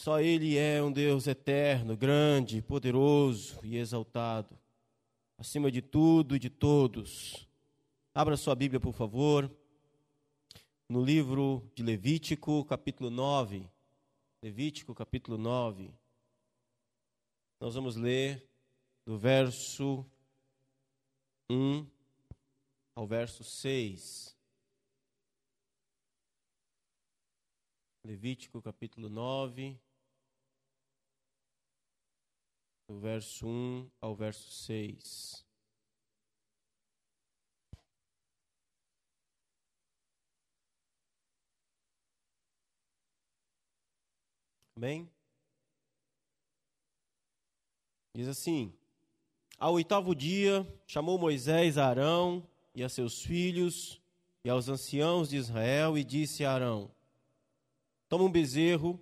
Só Ele é um Deus eterno, grande, poderoso e exaltado, acima de tudo e de todos. Abra sua Bíblia, por favor, no livro de Levítico, capítulo 9. Levítico, capítulo 9. Nós vamos ler do verso 1 ao verso 6. Levítico capítulo 9, do verso 1 ao verso 6. Amém? Diz assim: Ao oitavo dia, chamou Moisés a Arão e a seus filhos e aos anciãos de Israel e disse a Arão: Toma um bezerro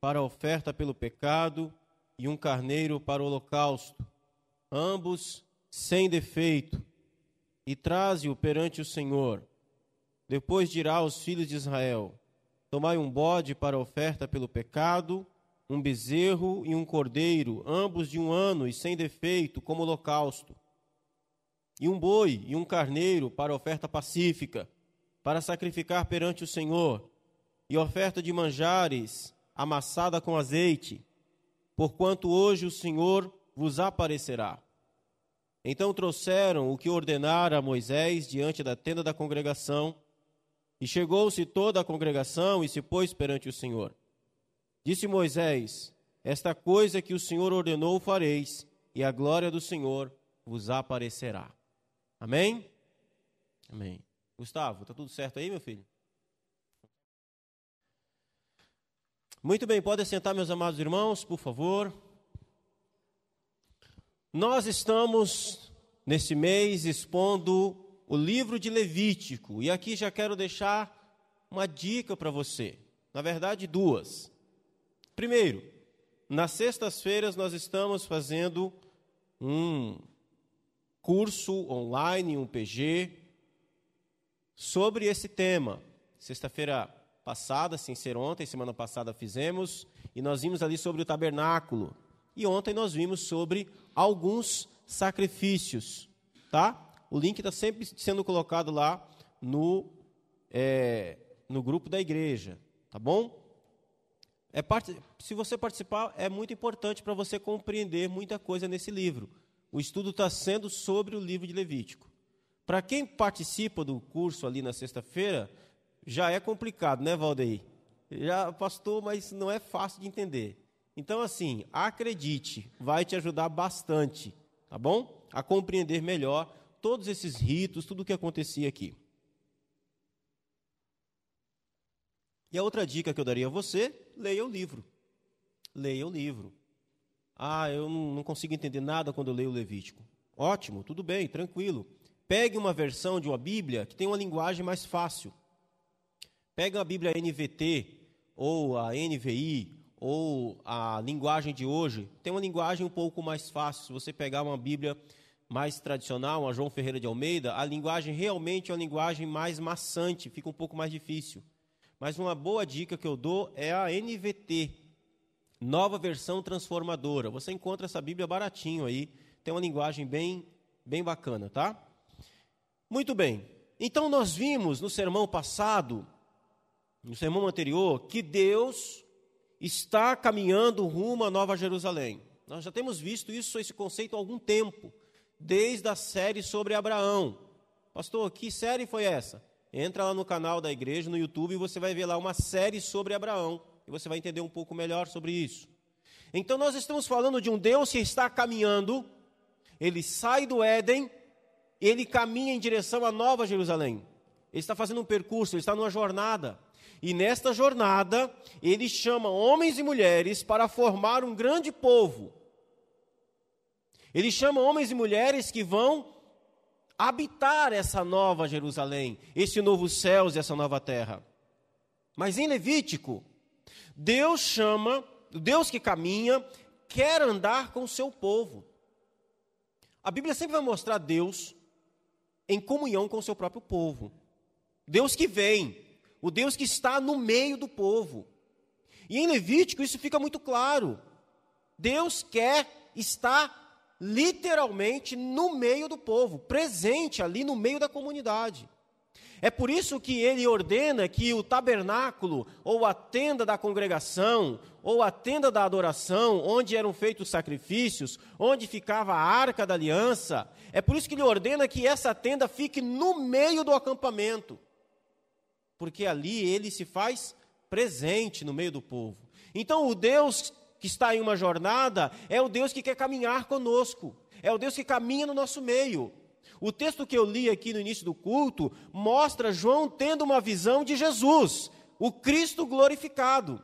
para a oferta pelo pecado e um carneiro para o holocausto, ambos sem defeito, e traze-o perante o Senhor. Depois dirá aos filhos de Israel: Tomai um bode para oferta pelo pecado, um bezerro e um cordeiro, ambos de um ano e sem defeito, como holocausto, e um boi e um carneiro para oferta pacífica, para sacrificar perante o Senhor e oferta de manjares amassada com azeite, porquanto hoje o Senhor vos aparecerá. Então trouxeram o que ordenara Moisés diante da tenda da congregação, e chegou-se toda a congregação e se pôs perante o Senhor. Disse Moisés: Esta coisa que o Senhor ordenou fareis, e a glória do Senhor vos aparecerá. Amém? Amém. Gustavo, está tudo certo aí, meu filho? Muito bem, podem sentar, meus amados irmãos, por favor. Nós estamos, nesse mês, expondo o livro de Levítico, e aqui já quero deixar uma dica para você. Na verdade, duas. Primeiro, nas sextas-feiras nós estamos fazendo um curso online, um PG, sobre esse tema. Sexta-feira passada, sem ser ontem, semana passada fizemos, e nós vimos ali sobre o tabernáculo. E ontem nós vimos sobre alguns sacrifícios, tá? O link está sempre sendo colocado lá no, é, no grupo da igreja, tá bom? É parte, se você participar, é muito importante para você compreender muita coisa nesse livro. O estudo está sendo sobre o livro de Levítico. Para quem participa do curso ali na sexta-feira, já é complicado, né, Valdeir? Já, pastor, mas não é fácil de entender. Então, assim, acredite, vai te ajudar bastante, tá bom? A compreender melhor todos esses ritos, tudo o que acontecia aqui. E a outra dica que eu daria a você, leia o livro. Leia o livro. Ah, eu não consigo entender nada quando eu leio o Levítico. Ótimo, tudo bem, tranquilo. Pegue uma versão de uma Bíblia que tem uma linguagem mais fácil. Pega a Bíblia NVT, ou a NVI, ou a linguagem de hoje, tem uma linguagem um pouco mais fácil. Se você pegar uma Bíblia mais tradicional, uma João Ferreira de Almeida, a linguagem realmente é uma linguagem mais maçante, fica um pouco mais difícil. Mas uma boa dica que eu dou é a NVT, Nova Versão Transformadora. Você encontra essa Bíblia baratinho aí, tem uma linguagem bem, bem bacana, tá? Muito bem. Então nós vimos no sermão passado no sermão anterior, que Deus está caminhando rumo à Nova Jerusalém. Nós já temos visto isso, esse conceito há algum tempo, desde a série sobre Abraão. Pastor, que série foi essa? Entra lá no canal da igreja, no YouTube, e você vai ver lá uma série sobre Abraão, e você vai entender um pouco melhor sobre isso. Então, nós estamos falando de um Deus que está caminhando, ele sai do Éden, ele caminha em direção à Nova Jerusalém. Ele está fazendo um percurso, ele está numa jornada. E nesta jornada, ele chama homens e mulheres para formar um grande povo. Ele chama homens e mulheres que vão habitar essa nova Jerusalém, esse novo céus e essa nova terra. Mas em Levítico, Deus chama, Deus que caminha, quer andar com o seu povo. A Bíblia sempre vai mostrar Deus em comunhão com o seu próprio povo. Deus que vem, o Deus que está no meio do povo. E em Levítico isso fica muito claro. Deus quer estar literalmente no meio do povo, presente ali no meio da comunidade. É por isso que ele ordena que o tabernáculo, ou a tenda da congregação, ou a tenda da adoração, onde eram feitos sacrifícios, onde ficava a arca da aliança, é por isso que ele ordena que essa tenda fique no meio do acampamento, porque ali ele se faz presente no meio do povo. Então, o Deus que está em uma jornada é o Deus que quer caminhar conosco, é o Deus que caminha no nosso meio. O texto que eu li aqui no início do culto mostra João tendo uma visão de Jesus, o Cristo glorificado.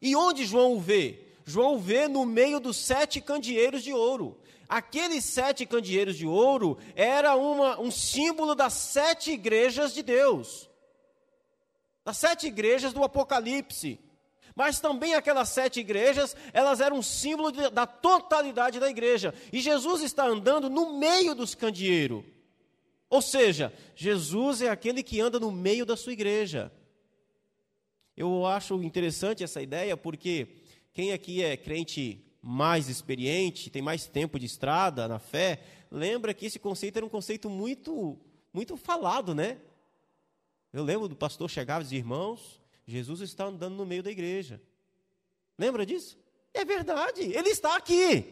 E onde João o vê? João o vê no meio dos sete candeeiros de ouro. Aqueles sete candeeiros de ouro era uma, um símbolo das sete igrejas de Deus, das sete igrejas do Apocalipse. Mas também aquelas sete igrejas, elas eram um símbolo de, da totalidade da igreja. E Jesus está andando no meio dos candeeiros. Ou seja, Jesus é aquele que anda no meio da sua igreja. Eu acho interessante essa ideia porque quem aqui é crente mais experiente, tem mais tempo de estrada na fé, lembra que esse conceito era um conceito muito muito falado, né? Eu lembro do pastor chegava e dizia, irmãos, Jesus está andando no meio da igreja. Lembra disso? É verdade, ele está aqui.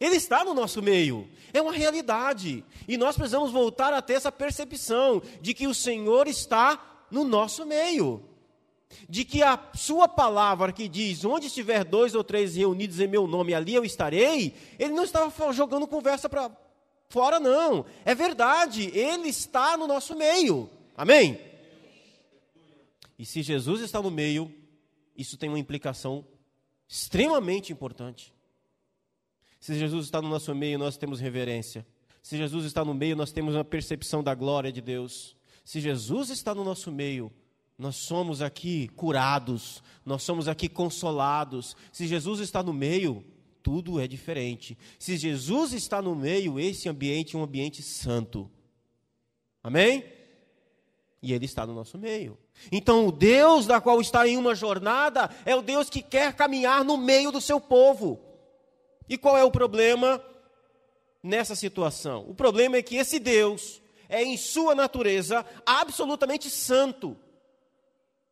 Ele está no nosso meio. É uma realidade. E nós precisamos voltar a ter essa percepção de que o Senhor está no nosso meio. De que a sua palavra que diz: onde estiver dois ou três reunidos em meu nome, ali eu estarei. Ele não estava jogando conversa para fora, não. É verdade, ele está no nosso meio. Amém? E se Jesus está no meio, isso tem uma implicação extremamente importante. Se Jesus está no nosso meio, nós temos reverência. Se Jesus está no meio, nós temos uma percepção da glória de Deus. Se Jesus está no nosso meio, nós somos aqui curados, nós somos aqui consolados. Se Jesus está no meio, tudo é diferente. Se Jesus está no meio, esse ambiente é um ambiente santo. Amém? E Ele está no nosso meio. Então, o Deus da qual está em uma jornada é o Deus que quer caminhar no meio do seu povo. E qual é o problema nessa situação? O problema é que esse Deus é, em sua natureza, absolutamente santo.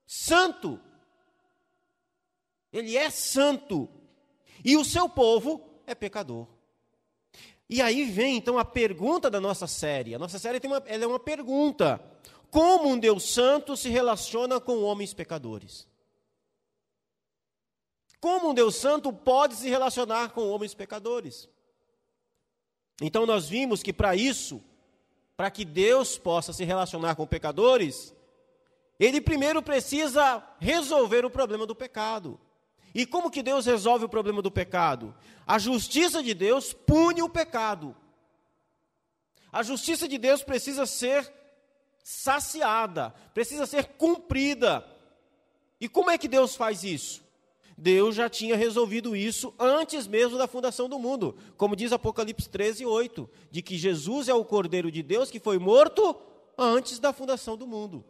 Santo. Ele é santo. E o seu povo é pecador. E aí vem então a pergunta da nossa série. A nossa série uma, é uma pergunta como um Deus santo se relaciona com homens pecadores. Como um Deus santo pode se relacionar com homens pecadores? Então nós vimos que para isso, para que Deus possa se relacionar com pecadores, ele primeiro precisa resolver o problema do pecado. E como que Deus resolve o problema do pecado? A justiça de Deus pune o pecado. A justiça de Deus precisa ser saciada, precisa ser cumprida. E como é que Deus faz isso? Deus já tinha resolvido isso antes mesmo da fundação do mundo, como diz Apocalipse 13, 8, de que Jesus é o Cordeiro de Deus que foi morto antes da fundação do mundo.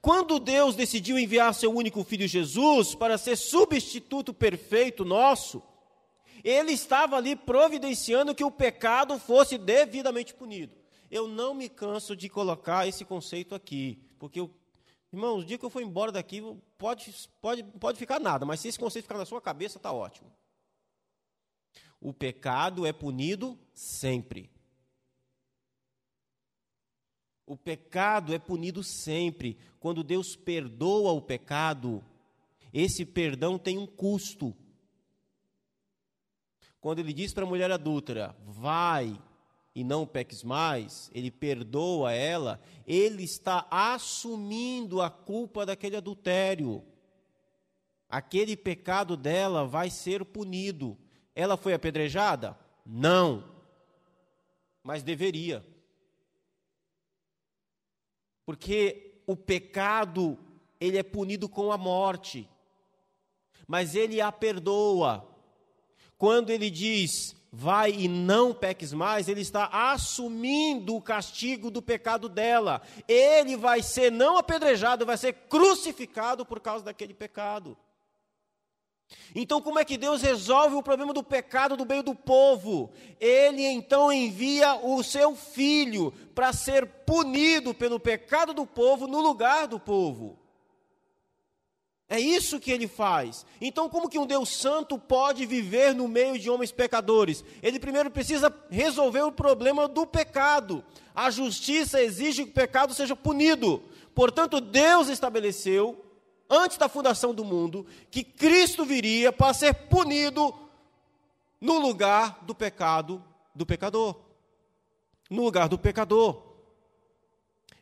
Quando Deus decidiu enviar seu único filho Jesus para ser substituto perfeito nosso, ele estava ali providenciando que o pecado fosse devidamente punido eu não me canso de colocar esse conceito aqui, porque eu, irmão, o dia que eu for embora daqui, pode, pode, pode ficar nada, mas se esse conceito ficar na sua cabeça, está ótimo. O pecado é punido sempre. O pecado é punido sempre. Quando Deus perdoa o pecado, esse perdão tem um custo. Quando ele diz para a mulher adúltera: vai, e não peques mais, ele perdoa ela, ele está assumindo a culpa daquele adultério. Aquele pecado dela vai ser punido. Ela foi apedrejada? Não. Mas deveria. Porque o pecado, ele é punido com a morte. Mas ele a perdoa. Quando ele diz: vai e não peques mais, ele está assumindo o castigo do pecado dela. Ele vai ser não apedrejado, vai ser crucificado por causa daquele pecado. Então, como é que Deus resolve o problema do pecado do meio do povo? Ele então envia o seu filho para ser punido pelo pecado do povo no lugar do povo. É isso que ele faz. Então, como que um Deus santo pode viver no meio de homens pecadores? Ele primeiro precisa resolver o problema do pecado. A justiça exige que o pecado seja punido. Portanto, Deus estabeleceu, antes da fundação do mundo, que Cristo viria para ser punido no lugar do pecado do pecador. No lugar do pecador.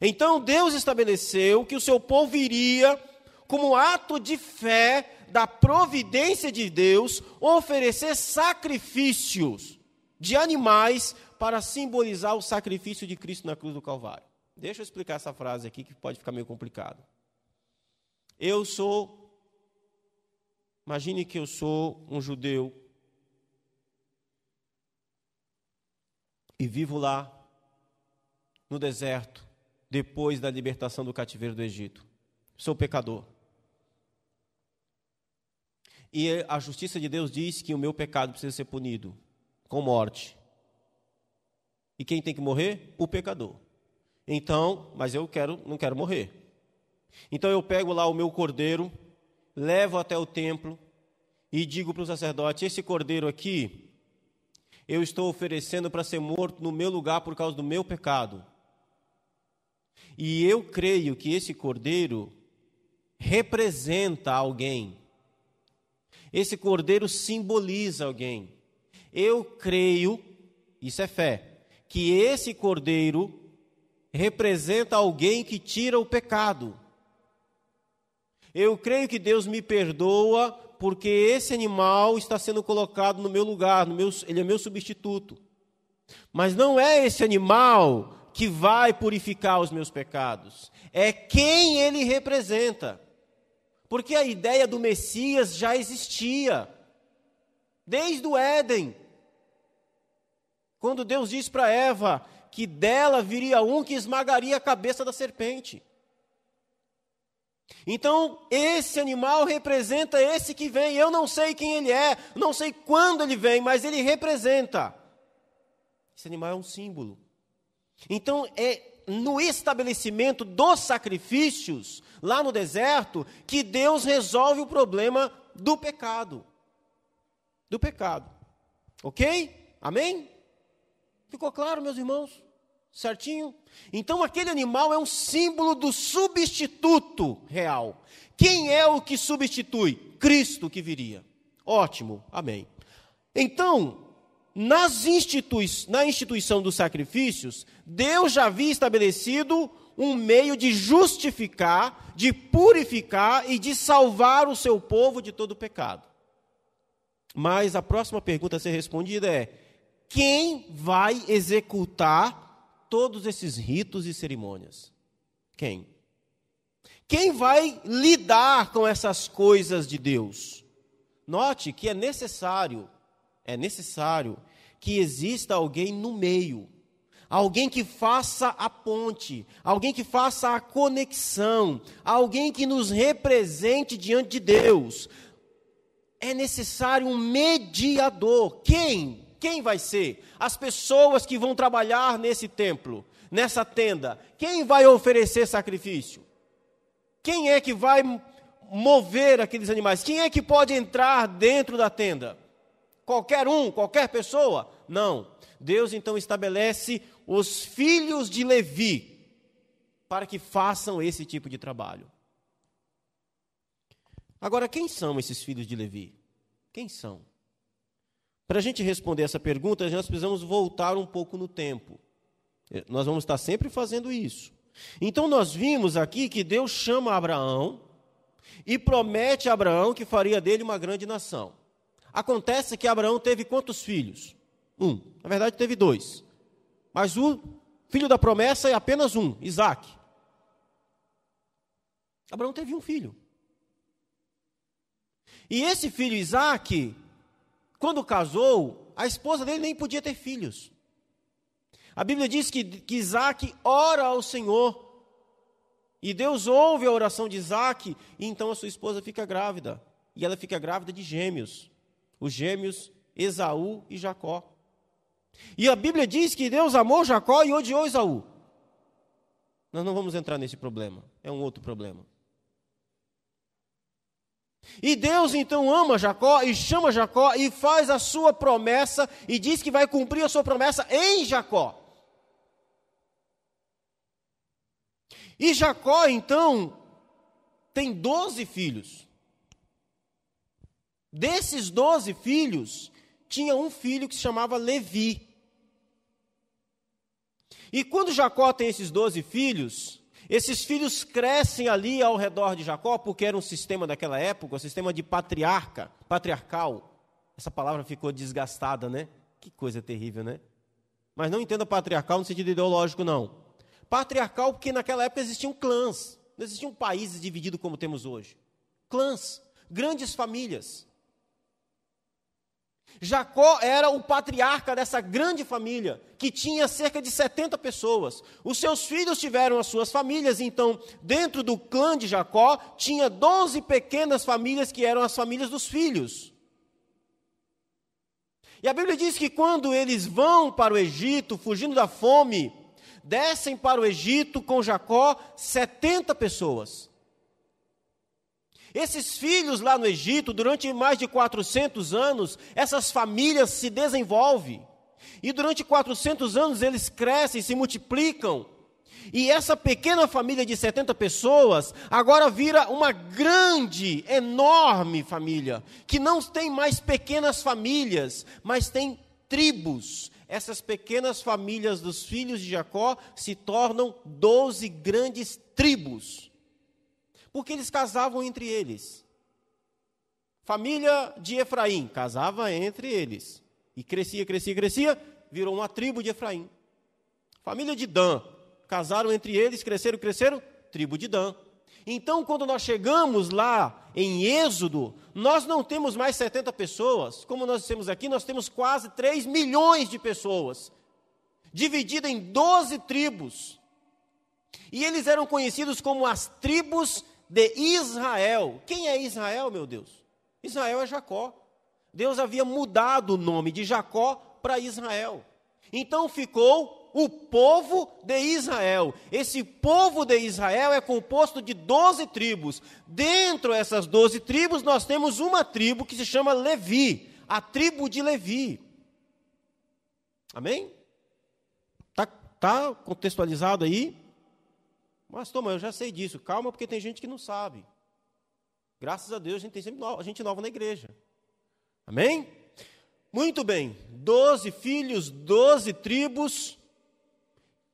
Então, Deus estabeleceu que o seu povo iria como ato de fé da providência de Deus, oferecer sacrifícios de animais para simbolizar o sacrifício de Cristo na cruz do Calvário. Deixa eu explicar essa frase aqui que pode ficar meio complicado. Eu sou, imagine que eu sou um judeu e vivo lá no deserto depois da libertação do cativeiro do Egito. Sou pecador. E a justiça de Deus diz que o meu pecado precisa ser punido com morte. E quem tem que morrer? O pecador. Então, mas eu quero, não quero morrer. Então eu pego lá o meu cordeiro, levo até o templo e digo para o sacerdote: esse cordeiro aqui, eu estou oferecendo para ser morto no meu lugar por causa do meu pecado. E eu creio que esse cordeiro representa alguém esse cordeiro simboliza alguém. Eu creio, isso é fé, que esse cordeiro representa alguém que tira o pecado. Eu creio que Deus me perdoa porque esse animal está sendo colocado no meu lugar, no meu, ele é meu substituto. Mas não é esse animal que vai purificar os meus pecados, é quem ele representa. Porque a ideia do Messias já existia, desde o Éden. Quando Deus disse para Eva que dela viria um que esmagaria a cabeça da serpente. Então, esse animal representa esse que vem. Eu não sei quem ele é, não sei quando ele vem, mas ele representa. Esse animal é um símbolo. Então, é no estabelecimento dos sacrifícios, lá no deserto, que Deus resolve o problema do pecado. Do pecado. Ok? Amém? Ficou claro, meus irmãos? Certinho? Então aquele animal é um símbolo do substituto real. Quem é o que substitui? Cristo que viria. Ótimo, amém. Então, nas institui na instituição dos sacrifícios, Deus já havia estabelecido um meio de justificar, de purificar e de salvar o seu povo de todo pecado. Mas a próxima pergunta a ser respondida é: quem vai executar todos esses ritos e cerimônias? Quem? Quem vai lidar com essas coisas de Deus? Note que é necessário é necessário que exista alguém no meio, alguém que faça a ponte, alguém que faça a conexão, alguém que nos represente diante de Deus. É necessário um mediador. Quem? Quem vai ser? As pessoas que vão trabalhar nesse templo, nessa tenda. Quem vai oferecer sacrifício? Quem é que vai mover aqueles animais? Quem é que pode entrar dentro da tenda? qualquer um, qualquer pessoa. Não. Deus então estabelece os filhos de Levi para que façam esse tipo de trabalho. Agora, quem são esses filhos de Levi? Quem são? Para a gente responder essa pergunta, nós precisamos voltar um pouco no tempo. Nós vamos estar sempre fazendo isso. Então, nós vimos aqui que Deus chama Abraão e promete a Abraão que faria dele uma grande nação. Acontece que Abraão teve quantos filhos? Um. Na verdade, teve dois. Mas o filho da promessa é apenas um, Isaac. Abraão teve um filho. E esse filho Isaac, quando casou, A esposa dele nem podia ter filhos. A Bíblia diz que, que Isaac ora ao Senhor. E Deus ouve a oração de Isaac, e então a sua esposa fica grávida. E ela fica grávida de gêmeos. Os gêmeos Esaú e Jacó. E a Bíblia diz que Deus amou Jacó e odiou Esaú. Nós não vamos entrar nesse problema, é um outro problema. E Deus então ama Jacó e chama Jacó e faz a sua promessa e diz que vai cumprir a sua promessa em Jacó. E Jacó então tem doze filhos. Desses doze filhos, tinha um filho que se chamava Levi. E quando Jacó tem esses doze filhos, esses filhos crescem ali ao redor de Jacó, porque era um sistema daquela época, um sistema de patriarca, patriarcal. Essa palavra ficou desgastada, né? Que coisa terrível, né? Mas não entenda patriarcal no sentido ideológico, não. Patriarcal porque naquela época existiam clãs, não existiam países divididos como temos hoje. Clãs, grandes famílias. Jacó era o patriarca dessa grande família, que tinha cerca de 70 pessoas. Os seus filhos tiveram as suas famílias, então, dentro do clã de Jacó, tinha 12 pequenas famílias que eram as famílias dos filhos. E a Bíblia diz que quando eles vão para o Egito, fugindo da fome, descem para o Egito com Jacó 70 pessoas. Esses filhos lá no Egito, durante mais de 400 anos, essas famílias se desenvolvem. E durante 400 anos eles crescem, se multiplicam. E essa pequena família de 70 pessoas agora vira uma grande, enorme família, que não tem mais pequenas famílias, mas tem tribos. Essas pequenas famílias dos filhos de Jacó se tornam 12 grandes tribos porque eles casavam entre eles. Família de Efraim casava entre eles. E crescia, crescia, crescia, virou uma tribo de Efraim. Família de Dan, casaram entre eles, cresceram, cresceram, tribo de Dan. Então, quando nós chegamos lá em Êxodo, nós não temos mais 70 pessoas, como nós temos aqui, nós temos quase 3 milhões de pessoas, dividida em 12 tribos. E eles eram conhecidos como as tribos de Israel. Quem é Israel, meu Deus? Israel é Jacó. Deus havia mudado o nome de Jacó para Israel. Então ficou o povo de Israel. Esse povo de Israel é composto de doze tribos. Dentro dessas doze tribos, nós temos uma tribo que se chama Levi, a tribo de Levi. Amém? Está tá contextualizado aí? Mas, toma, eu já sei disso. Calma, porque tem gente que não sabe. Graças a Deus, a gente tem sempre nova, gente nova na igreja. Amém? Muito bem. Doze filhos, doze tribos.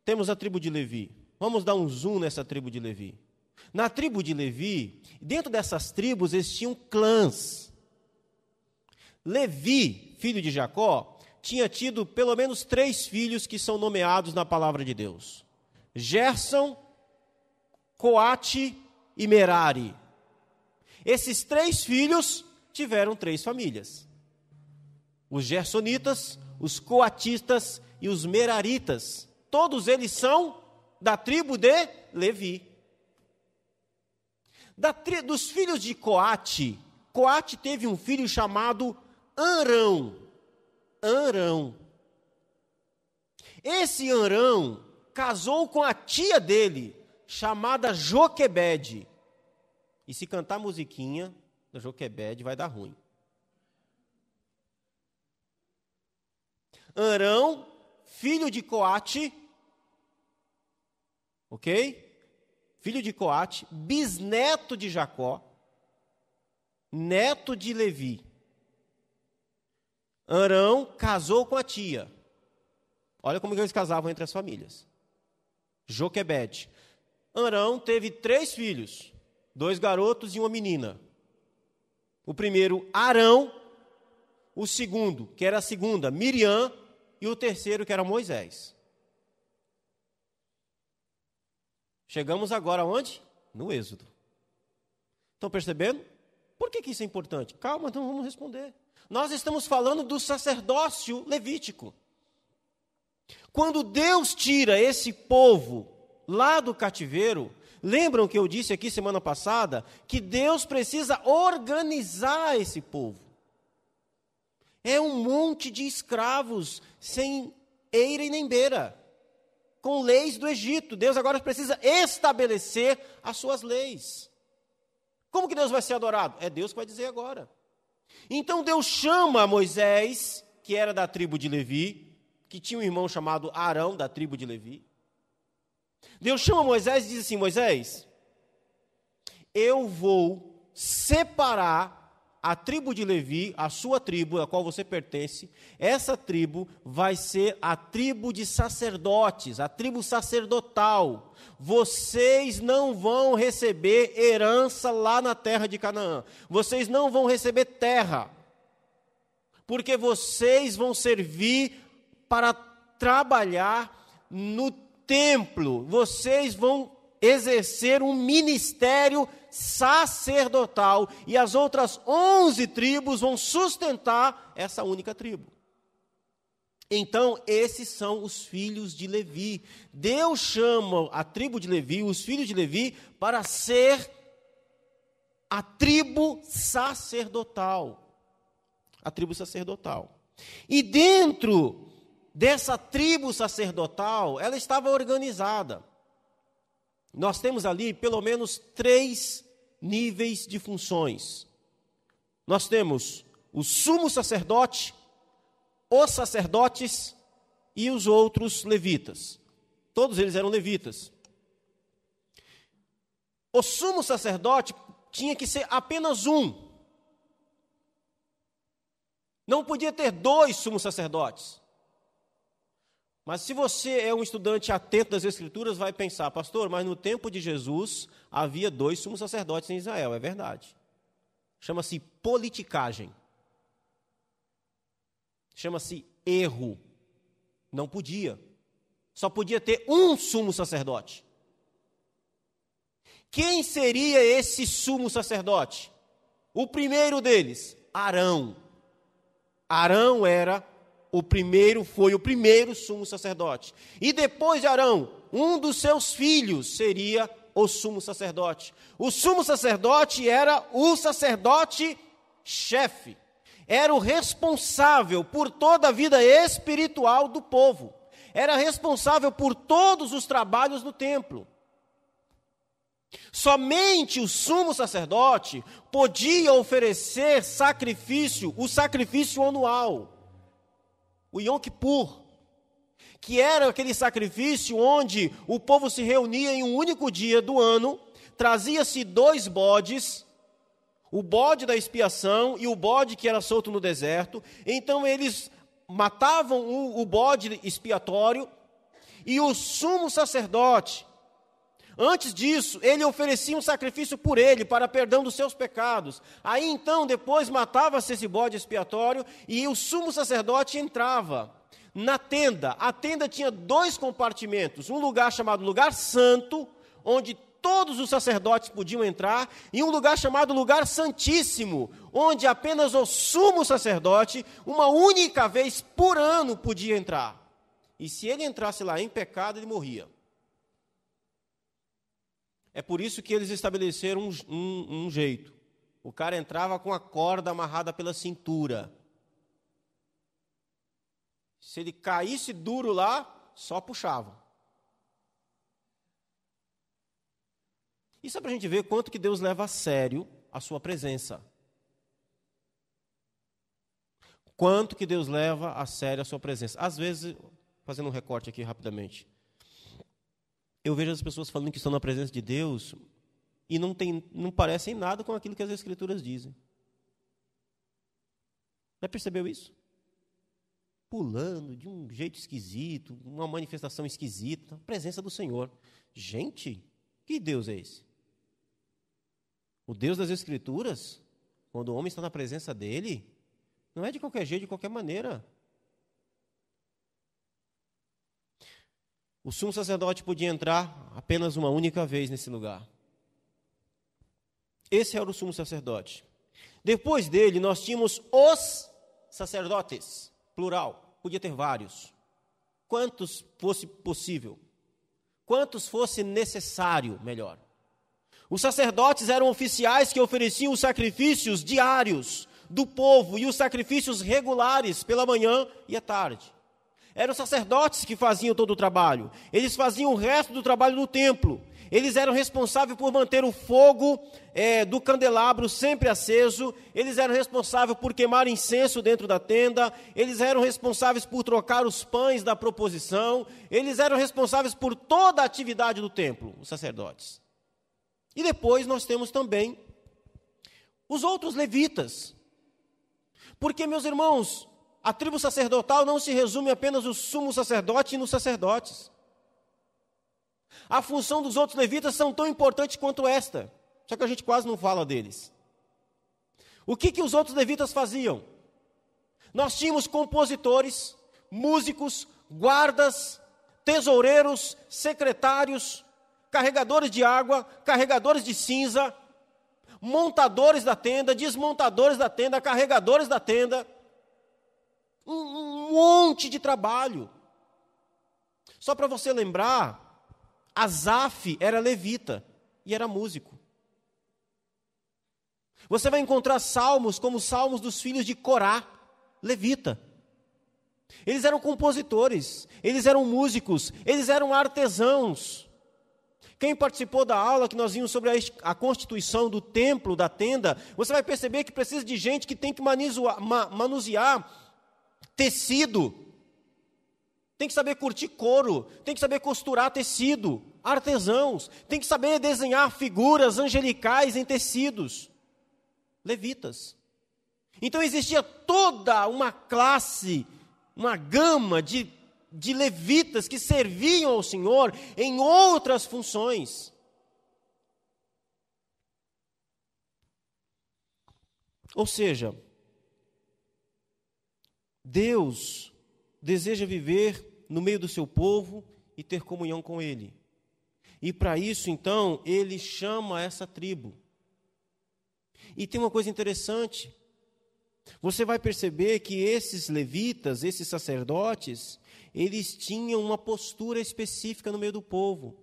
Temos a tribo de Levi. Vamos dar um zoom nessa tribo de Levi. Na tribo de Levi, dentro dessas tribos existiam clãs. Levi, filho de Jacó, tinha tido pelo menos três filhos que são nomeados na palavra de Deus: Gerson, Coate e Merari. Esses três filhos tiveram três famílias: os Gersonitas, os Coatistas e os Meraritas. Todos eles são da tribo de Levi. Da tri... Dos filhos de Coate, Coate teve um filho chamado Arão. Arão. Esse Arão casou com a tia dele, chamada Joquebede. E se cantar musiquinha da Joquebede, vai dar ruim. Arão, filho de Coate, ok? Filho de Coate, bisneto de Jacó, neto de Levi. Arão casou com a tia. Olha como eles casavam entre as famílias. Joquebede. Arão teve três filhos, dois garotos e uma menina. O primeiro, Arão, o segundo, que era a segunda, Miriam, e o terceiro, que era Moisés. Chegamos agora onde? No Êxodo. Estão percebendo? Por que, que isso é importante? Calma, então vamos responder. Nós estamos falando do sacerdócio levítico. Quando Deus tira esse povo lá do cativeiro, lembram que eu disse aqui semana passada que Deus precisa organizar esse povo. É um monte de escravos sem eira e nem beira, com leis do Egito. Deus agora precisa estabelecer as suas leis. Como que Deus vai ser adorado? É Deus que vai dizer agora. Então Deus chama Moisés, que era da tribo de Levi, que tinha um irmão chamado Arão, da tribo de Levi. Deus chama Moisés e diz assim: Moisés, eu vou separar a tribo de Levi, a sua tribo, a qual você pertence, essa tribo vai ser a tribo de sacerdotes, a tribo sacerdotal. Vocês não vão receber herança lá na terra de Canaã. Vocês não vão receber terra. Porque vocês vão servir para trabalhar no templo. Vocês vão exercer um ministério sacerdotal e as outras onze tribos vão sustentar essa única tribo. Então, esses são os filhos de Levi. Deus chama a tribo de Levi, os filhos de Levi, para ser a tribo sacerdotal. A tribo sacerdotal. E dentro dessa tribo sacerdotal, ela estava organizada. Nós temos ali pelo menos três níveis de funções. Nós temos o sumo sacerdote, os sacerdotes e os outros levitas. Todos eles eram levitas. O sumo sacerdote tinha que ser apenas um. Não podia ter dois sumos sacerdotes. Mas se você é um estudante atento das Escrituras, vai pensar, pastor, mas no tempo de Jesus havia dois sumos sacerdotes em Israel, é verdade. Chama-se politicagem. Chama-se erro. Não podia. Só podia ter um sumo sacerdote. Quem seria esse sumo sacerdote? O primeiro deles, Arão. Arão era o primeiro foi o primeiro sumo sacerdote. E depois de Arão, um dos seus filhos seria o sumo sacerdote. O sumo sacerdote era o sacerdote chefe. Era o responsável por toda a vida espiritual do povo. Era responsável por todos os trabalhos do templo. Somente o sumo sacerdote podia oferecer sacrifício, o sacrifício anual o Yom Kippur, que era aquele sacrifício onde o povo se reunia em um único dia do ano, trazia-se dois bodes, o bode da expiação e o bode que era solto no deserto. Então eles matavam o, o bode expiatório e o sumo sacerdote Antes disso, ele oferecia um sacrifício por ele, para perdão dos seus pecados. Aí então, depois, matava-se esse bode expiatório e o sumo sacerdote entrava na tenda. A tenda tinha dois compartimentos: um lugar chamado Lugar Santo, onde todos os sacerdotes podiam entrar, e um lugar chamado Lugar Santíssimo, onde apenas o sumo sacerdote, uma única vez por ano, podia entrar. E se ele entrasse lá em pecado, ele morria. É por isso que eles estabeleceram um, um, um jeito. O cara entrava com a corda amarrada pela cintura. Se ele caísse duro lá, só puxava. Isso é para a gente ver quanto que Deus leva a sério a sua presença. Quanto que Deus leva a sério a sua presença. Às vezes, fazendo um recorte aqui rapidamente eu vejo as pessoas falando que estão na presença de Deus e não, tem, não parecem nada com aquilo que as Escrituras dizem. Já percebeu isso? Pulando de um jeito esquisito, uma manifestação esquisita, a presença do Senhor. Gente, que Deus é esse? O Deus das Escrituras, quando o homem está na presença dele, não é de qualquer jeito, de qualquer maneira. O sumo sacerdote podia entrar apenas uma única vez nesse lugar. Esse era o sumo sacerdote. Depois dele, nós tínhamos os sacerdotes, plural, podia ter vários. Quantos fosse possível, quantos fosse necessário, melhor. Os sacerdotes eram oficiais que ofereciam os sacrifícios diários do povo e os sacrifícios regulares pela manhã e à tarde. Eram sacerdotes que faziam todo o trabalho. Eles faziam o resto do trabalho no templo. Eles eram responsáveis por manter o fogo é, do candelabro sempre aceso. Eles eram responsáveis por queimar incenso dentro da tenda. Eles eram responsáveis por trocar os pães da proposição. Eles eram responsáveis por toda a atividade do templo, os sacerdotes. E depois nós temos também os outros levitas. Porque, meus irmãos, a tribo sacerdotal não se resume apenas no sumo sacerdote e nos sacerdotes. A função dos outros levitas são tão importantes quanto esta, só que a gente quase não fala deles. O que, que os outros levitas faziam? Nós tínhamos compositores, músicos, guardas, tesoureiros, secretários, carregadores de água, carregadores de cinza, montadores da tenda, desmontadores da tenda, carregadores da tenda. Um, monte de trabalho. Só para você lembrar, Asaf era levita e era músico. Você vai encontrar salmos como os salmos dos filhos de Corá, levita. Eles eram compositores, eles eram músicos, eles eram artesãos. Quem participou da aula que nós vimos sobre a, a constituição do templo, da tenda, você vai perceber que precisa de gente que tem que manusear tecido, tem que saber curtir couro, tem que saber costurar tecido, artesãos, tem que saber desenhar figuras angelicais em tecidos, levitas. Então existia toda uma classe, uma gama de de levitas que serviam ao Senhor em outras funções. Ou seja, Deus deseja viver no meio do seu povo e ter comunhão com ele. E para isso, então, ele chama essa tribo. E tem uma coisa interessante. Você vai perceber que esses levitas, esses sacerdotes, eles tinham uma postura específica no meio do povo.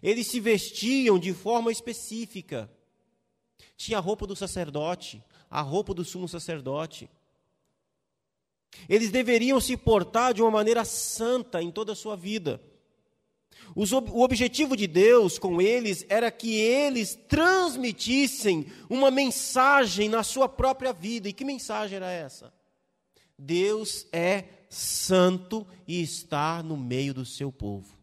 Eles se vestiam de forma específica. Tinha a roupa do sacerdote, a roupa do sumo sacerdote. Eles deveriam se portar de uma maneira santa em toda a sua vida. O objetivo de Deus com eles era que eles transmitissem uma mensagem na sua própria vida. E que mensagem era essa? Deus é santo e está no meio do seu povo.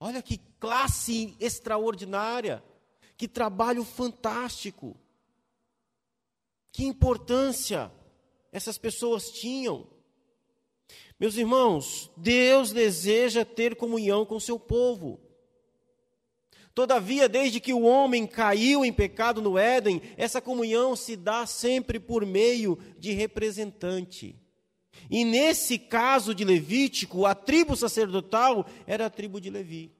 Olha que classe extraordinária, que trabalho fantástico, que importância essas pessoas tinham. Meus irmãos, Deus deseja ter comunhão com seu povo. Todavia, desde que o homem caiu em pecado no Éden, essa comunhão se dá sempre por meio de representante. E nesse caso de Levítico, a tribo sacerdotal era a tribo de Levi.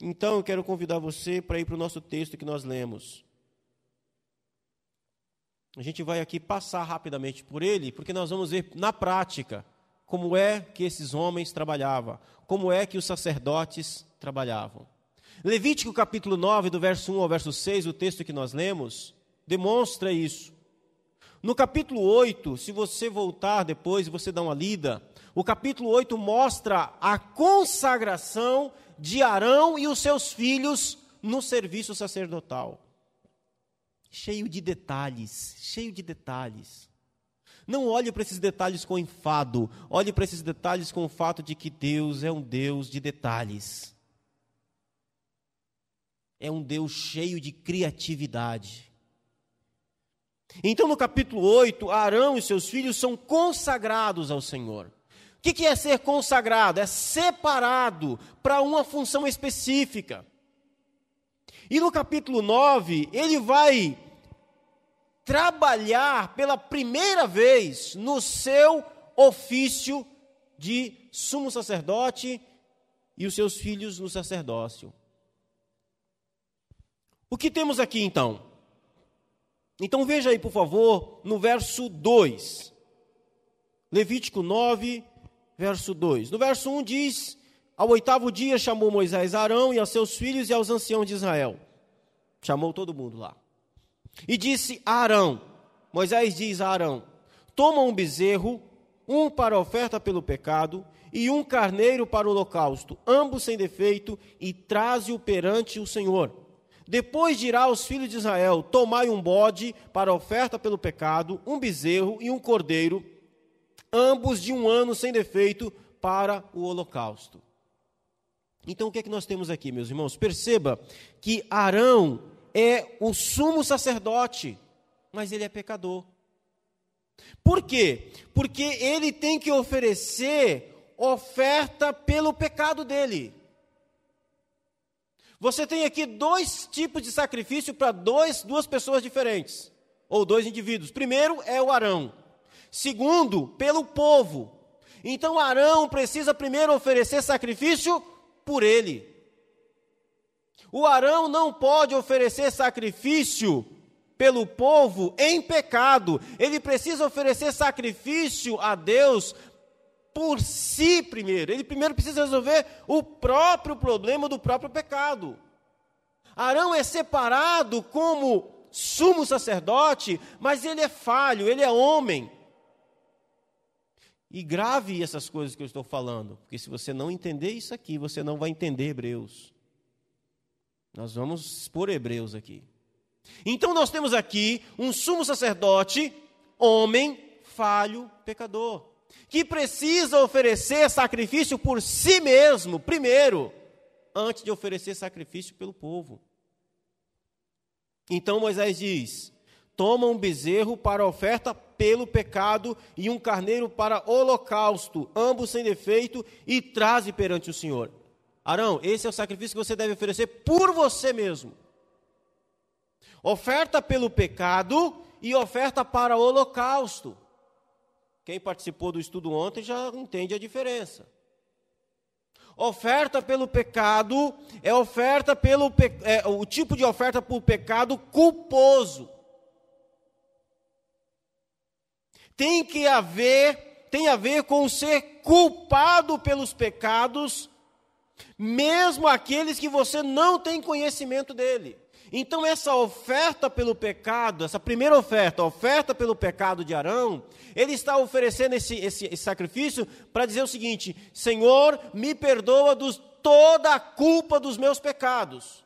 Então eu quero convidar você para ir para o nosso texto que nós lemos. A gente vai aqui passar rapidamente por ele, porque nós vamos ver na prática como é que esses homens trabalhavam, como é que os sacerdotes trabalhavam. Levítico capítulo 9, do verso 1 ao verso 6, o texto que nós lemos, demonstra isso. No capítulo 8, se você voltar depois e você dar uma lida, o capítulo 8 mostra a consagração de Arão e os seus filhos no serviço sacerdotal. Cheio de detalhes, cheio de detalhes. Não olhe para esses detalhes com enfado, olhe para esses detalhes com o fato de que Deus é um Deus de detalhes. É um Deus cheio de criatividade. Então, no capítulo 8, Arão e seus filhos são consagrados ao Senhor. O que é ser consagrado? É separado para uma função específica. E no capítulo 9, ele vai trabalhar pela primeira vez no seu ofício de sumo sacerdote e os seus filhos no sacerdócio. O que temos aqui então? Então veja aí, por favor, no verso 2. Levítico 9, verso 2. No verso 1 diz: Ao oitavo dia chamou Moisés Arão e a seus filhos e aos anciãos de Israel. Chamou todo mundo lá. E disse a Arão: Moisés diz a Arão: Toma um bezerro, um para oferta pelo pecado e um carneiro para o holocausto, ambos sem defeito, e traze-o perante o Senhor. Depois dirá aos filhos de Israel: Tomai um bode para oferta pelo pecado, um bezerro e um cordeiro, ambos de um ano sem defeito, para o holocausto. Então o que é que nós temos aqui, meus irmãos? Perceba que Arão é o sumo sacerdote, mas ele é pecador. Por quê? Porque ele tem que oferecer oferta pelo pecado dele. Você tem aqui dois tipos de sacrifício para duas pessoas diferentes, ou dois indivíduos. Primeiro é o Arão. Segundo, pelo povo. Então Arão precisa primeiro oferecer sacrifício por ele. O Arão não pode oferecer sacrifício pelo povo em pecado. Ele precisa oferecer sacrifício a Deus por si primeiro. Ele primeiro precisa resolver o próprio problema do próprio pecado. Arão é separado como sumo sacerdote, mas ele é falho, ele é homem. E grave essas coisas que eu estou falando, porque se você não entender isso aqui, você não vai entender Hebreus. Nós vamos expor Hebreus aqui. Então nós temos aqui um sumo sacerdote, homem, falho, pecador que precisa oferecer sacrifício por si mesmo, primeiro, antes de oferecer sacrifício pelo povo. Então Moisés diz: toma um bezerro para oferta pelo pecado e um carneiro para holocausto, ambos sem defeito, e traze perante o Senhor. Arão, esse é o sacrifício que você deve oferecer por você mesmo. Oferta pelo pecado e oferta para holocausto. Quem participou do estudo ontem já entende a diferença. Oferta pelo pecado é oferta pelo é, o tipo de oferta por pecado culposo. Tem que haver, tem a ver com ser culpado pelos pecados, mesmo aqueles que você não tem conhecimento dele. Então, essa oferta pelo pecado, essa primeira oferta, a oferta pelo pecado de Arão, ele está oferecendo esse, esse, esse sacrifício para dizer o seguinte: Senhor, me perdoa dos, toda a culpa dos meus pecados.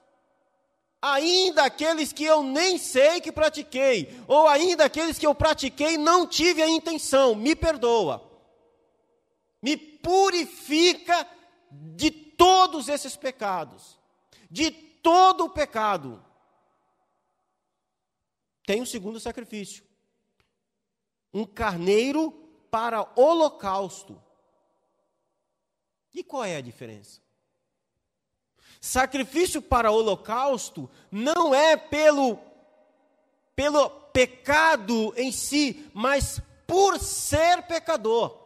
Ainda aqueles que eu nem sei que pratiquei, ou ainda aqueles que eu pratiquei não tive a intenção, me perdoa. Me purifica de todos esses pecados, de todo o pecado tem um segundo sacrifício: um carneiro para holocausto. E qual é a diferença? Sacrifício para holocausto não é pelo pelo pecado em si, mas por ser pecador.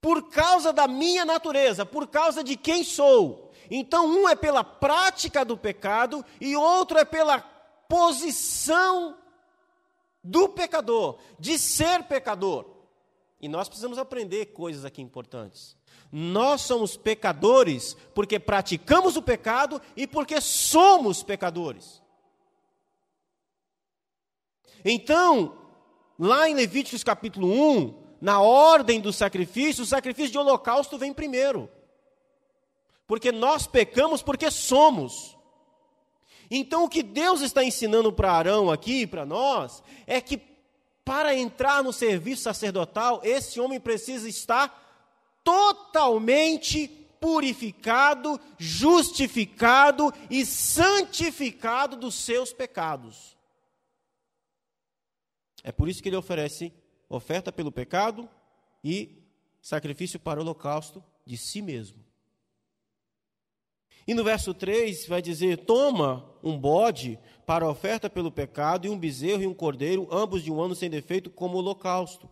Por causa da minha natureza, por causa de quem sou. Então, um é pela prática do pecado e outro é pela posição do pecador, de ser pecador. E nós precisamos aprender coisas aqui importantes. Nós somos pecadores porque praticamos o pecado e porque somos pecadores. Então, lá em Levíticos capítulo 1, na ordem do sacrifício, o sacrifício de holocausto vem primeiro porque nós pecamos porque somos. Então, o que Deus está ensinando para Arão aqui, para nós, é que para entrar no serviço sacerdotal, esse homem precisa estar totalmente purificado, justificado e santificado dos seus pecados. É por isso que ele oferece oferta pelo pecado e sacrifício para o holocausto de si mesmo. E no verso 3 vai dizer: Toma um bode para oferta pelo pecado, e um bezerro e um cordeiro, ambos de um ano sem defeito, como holocausto.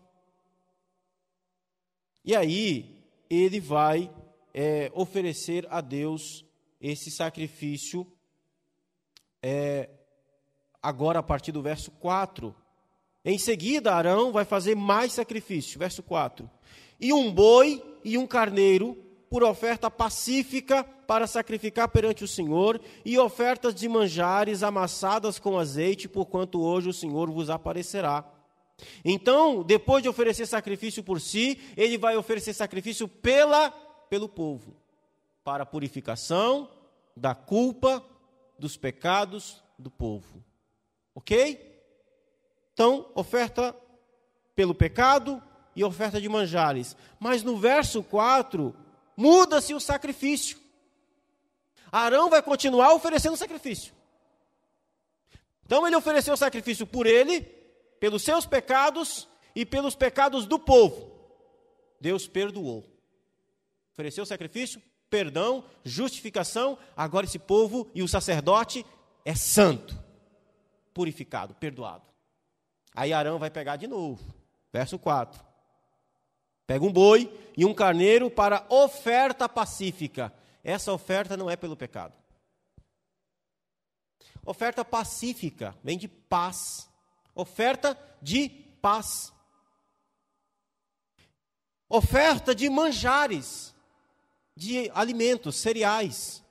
E aí ele vai é, oferecer a Deus esse sacrifício é agora a partir do verso 4. Em seguida, Arão vai fazer mais sacrifício, verso 4. E um boi e um carneiro por oferta pacífica para sacrificar perante o Senhor, e ofertas de manjares amassadas com azeite, porquanto hoje o Senhor vos aparecerá. Então, depois de oferecer sacrifício por si, ele vai oferecer sacrifício pela, pelo povo, para a purificação da culpa, dos pecados do povo. Ok? Então, oferta pelo pecado e oferta de manjares. Mas no verso 4, muda-se o sacrifício. Arão vai continuar oferecendo sacrifício. Então ele ofereceu sacrifício por ele, pelos seus pecados e pelos pecados do povo. Deus perdoou. Ofereceu sacrifício, perdão, justificação. Agora esse povo e o sacerdote é santo, purificado, perdoado. Aí Arão vai pegar de novo, verso 4. Pega um boi e um carneiro para oferta pacífica. Essa oferta não é pelo pecado. Oferta pacífica vem de paz. Oferta de paz. Oferta de manjares, de alimentos, cereais.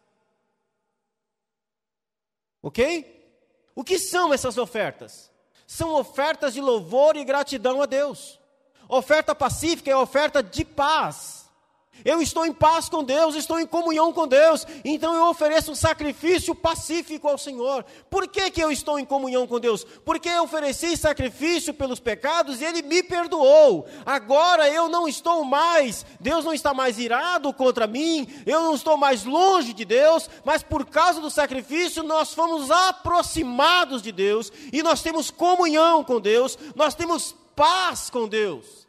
Ok? O que são essas ofertas? São ofertas de louvor e gratidão a Deus. Oferta pacífica é oferta de paz. Eu estou em paz com Deus, estou em comunhão com Deus, então eu ofereço um sacrifício pacífico ao Senhor. Por que, que eu estou em comunhão com Deus? Porque eu ofereci sacrifício pelos pecados e Ele me perdoou. Agora eu não estou mais, Deus não está mais irado contra mim, eu não estou mais longe de Deus, mas por causa do sacrifício nós fomos aproximados de Deus e nós temos comunhão com Deus, nós temos paz com Deus.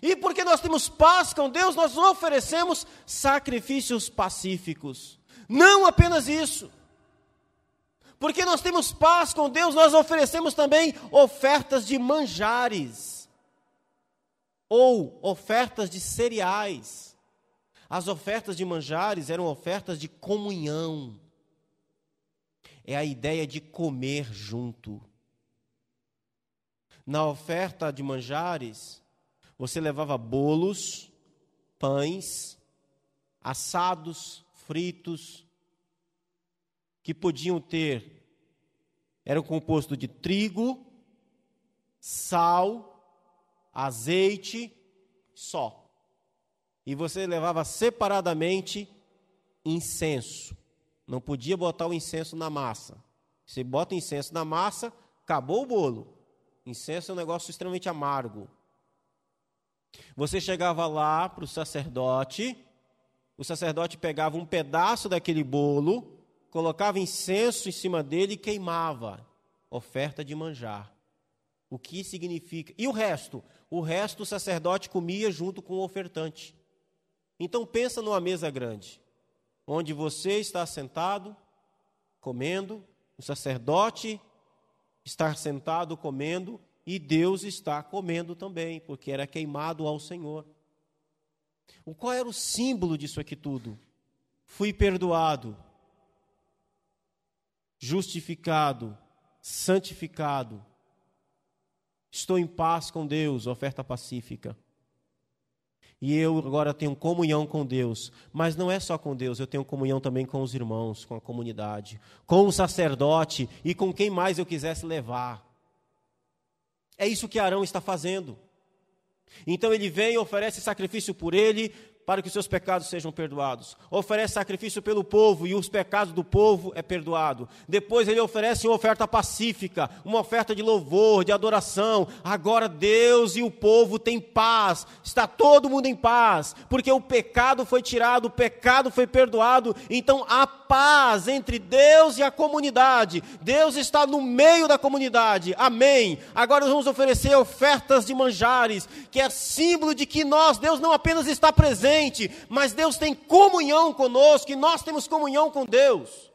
E porque nós temos paz com Deus, nós oferecemos sacrifícios pacíficos. Não apenas isso. Porque nós temos paz com Deus, nós oferecemos também ofertas de manjares ou ofertas de cereais. As ofertas de manjares eram ofertas de comunhão. É a ideia de comer junto. Na oferta de manjares, você levava bolos, pães, assados, fritos, que podiam ter, eram composto de trigo, sal, azeite, só. E você levava separadamente incenso. Não podia botar o incenso na massa. Você bota o incenso na massa, acabou o bolo. Incenso é um negócio extremamente amargo. Você chegava lá para o sacerdote, o sacerdote pegava um pedaço daquele bolo, colocava incenso em cima dele e queimava. Oferta de manjar. O que significa? E o resto? O resto o sacerdote comia junto com o ofertante. Então pensa numa mesa grande, onde você está sentado, comendo, o sacerdote está sentado comendo, e Deus está comendo também, porque era queimado ao Senhor. O qual era o símbolo disso aqui tudo? Fui perdoado, justificado, santificado. Estou em paz com Deus, oferta pacífica. E eu agora tenho comunhão com Deus, mas não é só com Deus, eu tenho comunhão também com os irmãos, com a comunidade, com o sacerdote e com quem mais eu quisesse levar. É isso que Arão está fazendo. Então ele vem oferece sacrifício por ele, para que os seus pecados sejam perdoados. Oferece sacrifício pelo povo e os pecados do povo é perdoado. Depois ele oferece uma oferta pacífica, uma oferta de louvor, de adoração. Agora Deus e o povo têm paz. Está todo mundo em paz, porque o pecado foi tirado, o pecado foi perdoado. Então há paz entre Deus e a comunidade. Deus está no meio da comunidade. Amém. Agora nós vamos oferecer ofertas de manjares, que é símbolo de que nós, Deus não apenas está presente mas Deus tem comunhão conosco e nós temos comunhão com Deus.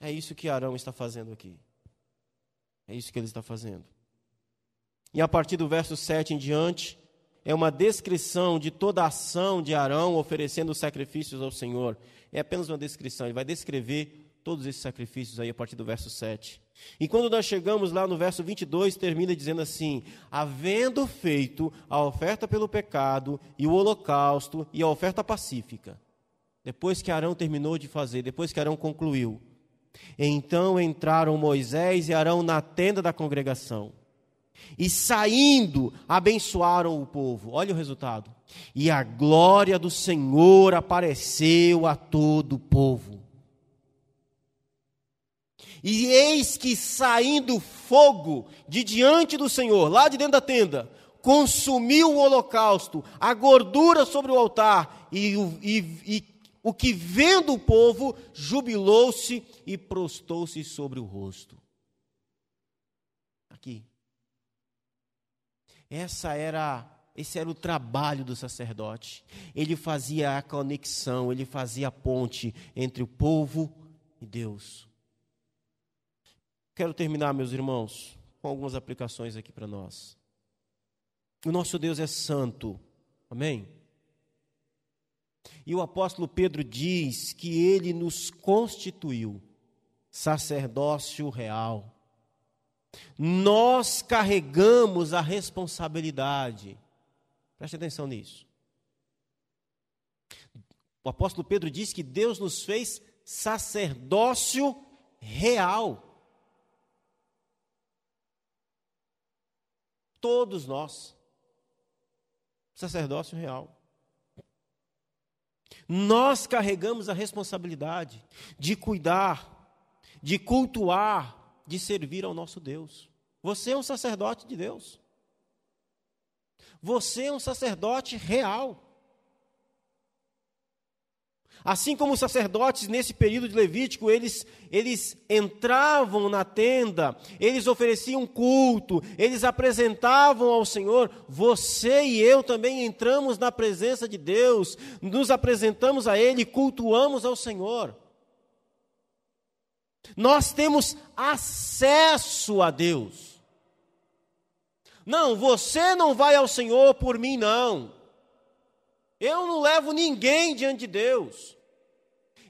É isso que Arão está fazendo aqui. É isso que ele está fazendo. E a partir do verso 7 em diante, é uma descrição de toda a ação de Arão oferecendo sacrifícios ao Senhor. É apenas uma descrição, ele vai descrever todos esses sacrifícios aí a partir do verso 7. E quando nós chegamos lá no verso 22, termina dizendo assim: havendo feito a oferta pelo pecado e o holocausto e a oferta pacífica. Depois que Arão terminou de fazer, depois que Arão concluiu, então entraram Moisés e Arão na tenda da congregação. E saindo, abençoaram o povo. Olha o resultado. E a glória do Senhor apareceu a todo o povo. E eis que saindo fogo de diante do Senhor, lá de dentro da tenda, consumiu o holocausto, a gordura sobre o altar, e, e, e o que vendo o povo, jubilou-se e prostou-se sobre o rosto. Aqui. Essa era esse era o trabalho do sacerdote. Ele fazia a conexão, ele fazia a ponte entre o povo e Deus. Quero terminar, meus irmãos, com algumas aplicações aqui para nós. O nosso Deus é santo. Amém? E o apóstolo Pedro diz que ele nos constituiu sacerdócio real. Nós carregamos a responsabilidade. Preste atenção nisso. O apóstolo Pedro diz que Deus nos fez sacerdócio real. Todos nós. Sacerdócio real. Nós carregamos a responsabilidade de cuidar, de cultuar, de servir ao nosso Deus. Você é um sacerdote de Deus. Você é um sacerdote real. Assim como os sacerdotes nesse período de Levítico, eles, eles entravam na tenda, eles ofereciam culto, eles apresentavam ao Senhor, você e eu também entramos na presença de Deus, nos apresentamos a Ele, cultuamos ao Senhor. Nós temos acesso a Deus. Não, você não vai ao Senhor por mim, não. Eu não levo ninguém diante de Deus.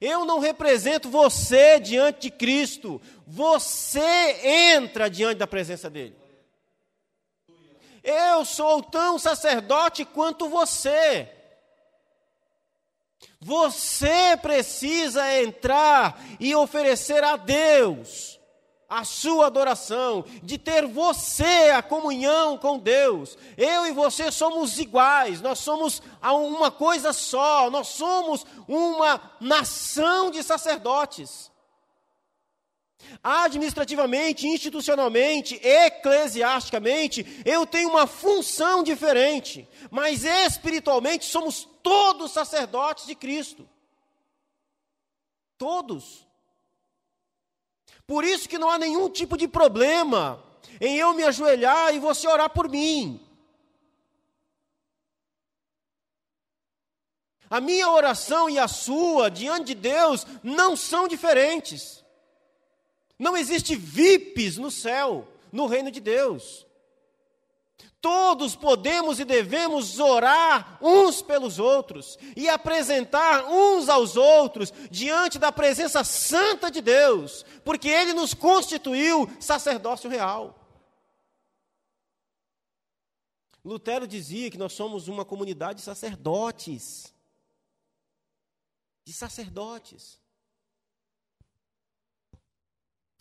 Eu não represento você diante de Cristo. Você entra diante da presença dele. Eu sou tão sacerdote quanto você. Você precisa entrar e oferecer a Deus a sua adoração, de ter você a comunhão com Deus. Eu e você somos iguais, nós somos uma coisa só, nós somos uma nação de sacerdotes. Administrativamente, institucionalmente, eclesiasticamente, eu tenho uma função diferente, mas espiritualmente somos todos sacerdotes de Cristo. Todos. Por isso que não há nenhum tipo de problema em eu me ajoelhar e você orar por mim. A minha oração e a sua diante de Deus não são diferentes. Não existe VIPs no céu, no reino de Deus. Todos podemos e devemos orar uns pelos outros e apresentar uns aos outros diante da presença santa de Deus, porque Ele nos constituiu sacerdócio real. Lutero dizia que nós somos uma comunidade de sacerdotes. De sacerdotes.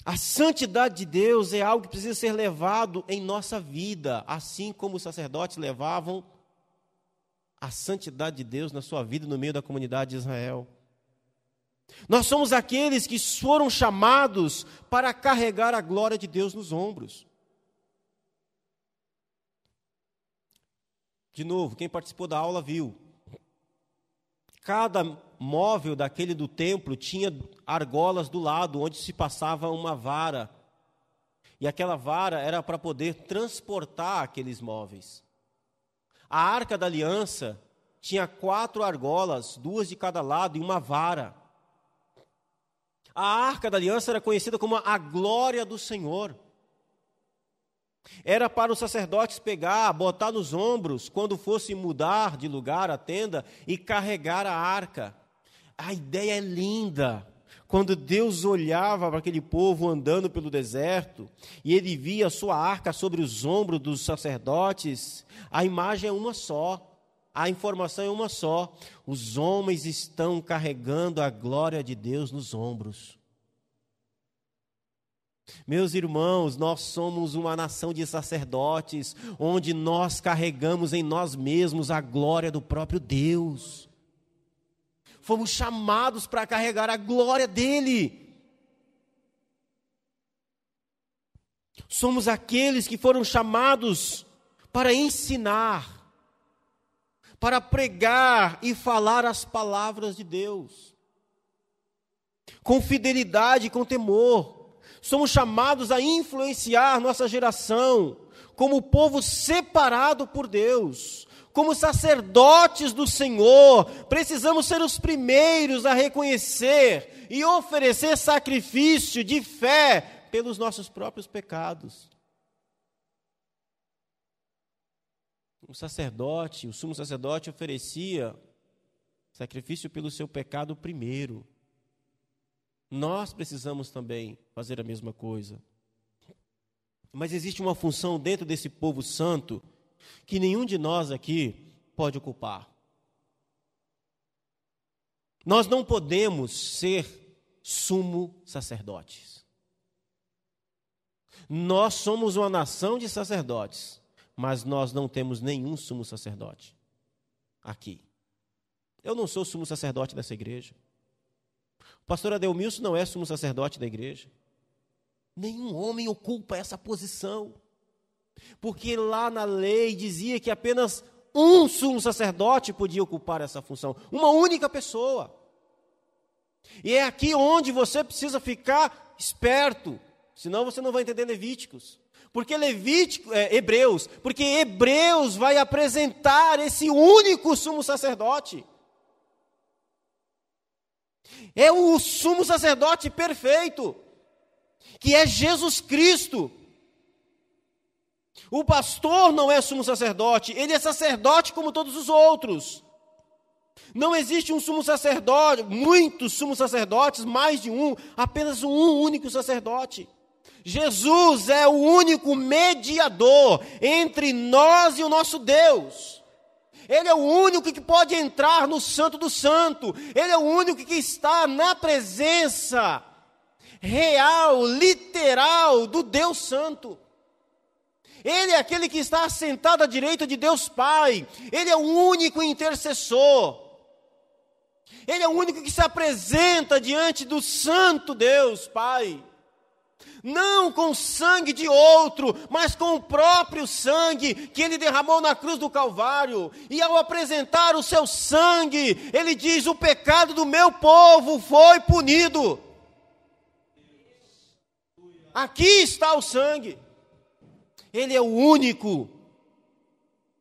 A santidade de Deus é algo que precisa ser levado em nossa vida, assim como os sacerdotes levavam a santidade de Deus na sua vida no meio da comunidade de Israel. Nós somos aqueles que foram chamados para carregar a glória de Deus nos ombros. De novo, quem participou da aula viu. Cada móvel daquele do templo tinha argolas do lado, onde se passava uma vara. E aquela vara era para poder transportar aqueles móveis. A arca da aliança tinha quatro argolas, duas de cada lado, e uma vara. A arca da aliança era conhecida como a glória do Senhor. Era para os sacerdotes pegar, botar nos ombros, quando fosse mudar de lugar a tenda e carregar a arca. A ideia é linda. Quando Deus olhava para aquele povo andando pelo deserto e ele via a sua arca sobre os ombros dos sacerdotes, a imagem é uma só. A informação é uma só. Os homens estão carregando a glória de Deus nos ombros. Meus irmãos, nós somos uma nação de sacerdotes, onde nós carregamos em nós mesmos a glória do próprio Deus. Fomos chamados para carregar a glória dele. Somos aqueles que foram chamados para ensinar, para pregar e falar as palavras de Deus, com fidelidade e com temor somos chamados a influenciar nossa geração como povo separado por Deus, como sacerdotes do Senhor, precisamos ser os primeiros a reconhecer e oferecer sacrifício de fé pelos nossos próprios pecados. O sacerdote, o sumo sacerdote oferecia sacrifício pelo seu pecado primeiro. Nós precisamos também fazer a mesma coisa. Mas existe uma função dentro desse povo santo que nenhum de nós aqui pode ocupar. Nós não podemos ser sumo sacerdotes. Nós somos uma nação de sacerdotes, mas nós não temos nenhum sumo sacerdote aqui. Eu não sou sumo sacerdote dessa igreja. Pastor Adelmilson não é sumo sacerdote da igreja. Nenhum homem ocupa essa posição. Porque lá na lei dizia que apenas um sumo sacerdote podia ocupar essa função, uma única pessoa. E é aqui onde você precisa ficar esperto, senão você não vai entender Levíticos. Porque Levítico, é, Hebreus, porque Hebreus vai apresentar esse único sumo sacerdote. É o sumo sacerdote perfeito, que é Jesus Cristo. O pastor não é sumo sacerdote, ele é sacerdote como todos os outros. Não existe um sumo sacerdote, muitos sumos sacerdotes, mais de um, apenas um único sacerdote. Jesus é o único mediador entre nós e o nosso Deus. Ele é o único que pode entrar no Santo do Santo. Ele é o único que está na presença real, literal do Deus Santo. Ele é aquele que está assentado à direita de Deus Pai. Ele é o único intercessor. Ele é o único que se apresenta diante do Santo Deus Pai não com sangue de outro, mas com o próprio sangue que ele derramou na cruz do Calvário. E ao apresentar o seu sangue, ele diz: O pecado do meu povo foi punido. Aqui está o sangue. Ele é o único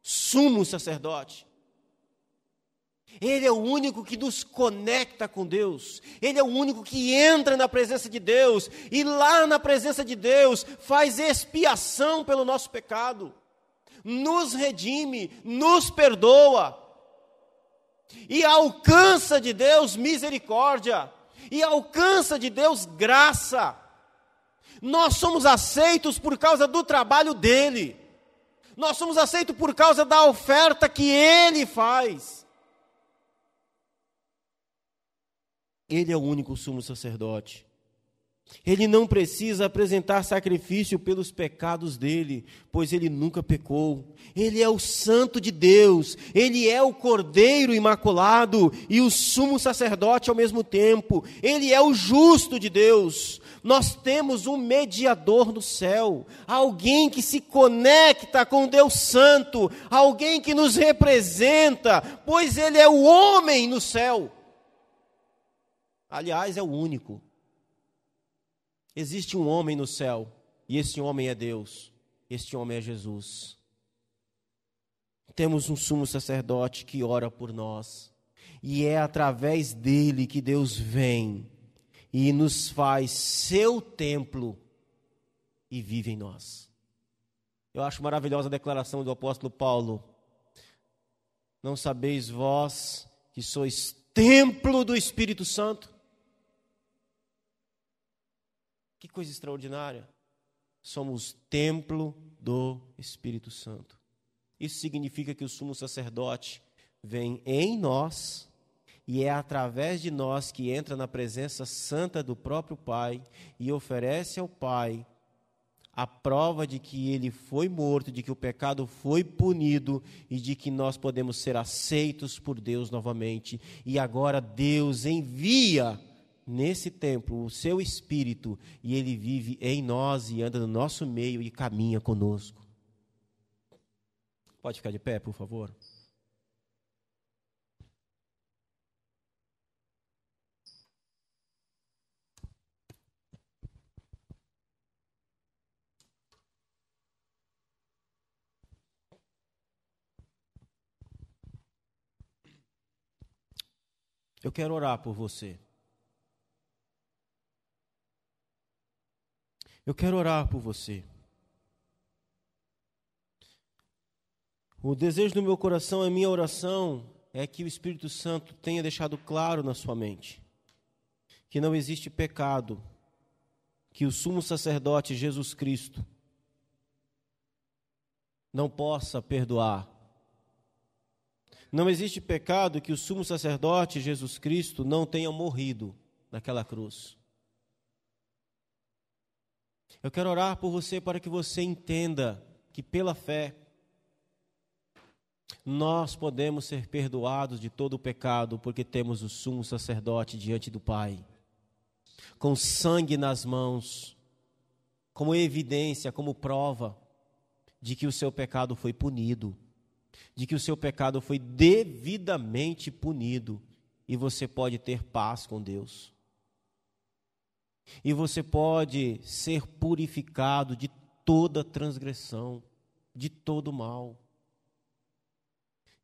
sumo sacerdote. Ele é o único que nos conecta com Deus. Ele é o único que entra na presença de Deus e lá na presença de Deus faz expiação pelo nosso pecado, nos redime, nos perdoa e alcança de Deus misericórdia e alcança de Deus graça. Nós somos aceitos por causa do trabalho dele. Nós somos aceitos por causa da oferta que ele faz. Ele é o único sumo sacerdote. Ele não precisa apresentar sacrifício pelos pecados dele, pois ele nunca pecou. Ele é o Santo de Deus, ele é o Cordeiro imaculado e o sumo sacerdote ao mesmo tempo. Ele é o justo de Deus. Nós temos um mediador no céu, alguém que se conecta com Deus Santo, alguém que nos representa, pois ele é o homem no céu. Aliás, é o único. Existe um homem no céu, e esse homem é Deus. Este homem é Jesus. Temos um sumo sacerdote que ora por nós, e é através dele que Deus vem e nos faz seu templo e vive em nós. Eu acho maravilhosa a declaração do apóstolo Paulo. Não sabeis vós que sois templo do Espírito Santo? Que coisa extraordinária. Somos templo do Espírito Santo. Isso significa que o sumo sacerdote vem em nós e é através de nós que entra na presença santa do próprio Pai e oferece ao Pai a prova de que ele foi morto, de que o pecado foi punido e de que nós podemos ser aceitos por Deus novamente. E agora Deus envia nesse templo o seu Espírito e ele vive em nós e anda no nosso meio e caminha conosco. Pode ficar de pé, por favor? Eu quero orar por você. Eu quero orar por você. O desejo do meu coração, a minha oração é que o Espírito Santo tenha deixado claro na sua mente que não existe pecado que o sumo sacerdote Jesus Cristo não possa perdoar não existe pecado que o sumo sacerdote Jesus Cristo não tenha morrido naquela cruz. Eu quero orar por você para que você entenda que pela fé nós podemos ser perdoados de todo o pecado porque temos o sumo sacerdote diante do Pai, com sangue nas mãos, como evidência, como prova de que o seu pecado foi punido de que o seu pecado foi devidamente punido e você pode ter paz com Deus. E você pode ser purificado de toda transgressão, de todo mal,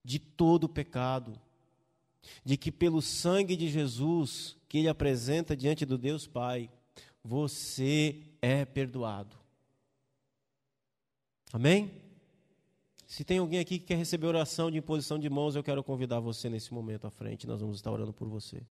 de todo pecado. De que pelo sangue de Jesus, que Ele apresenta diante do Deus Pai, você é perdoado. Amém? Se tem alguém aqui que quer receber oração de imposição de mãos, eu quero convidar você nesse momento à frente. Nós vamos estar orando por você.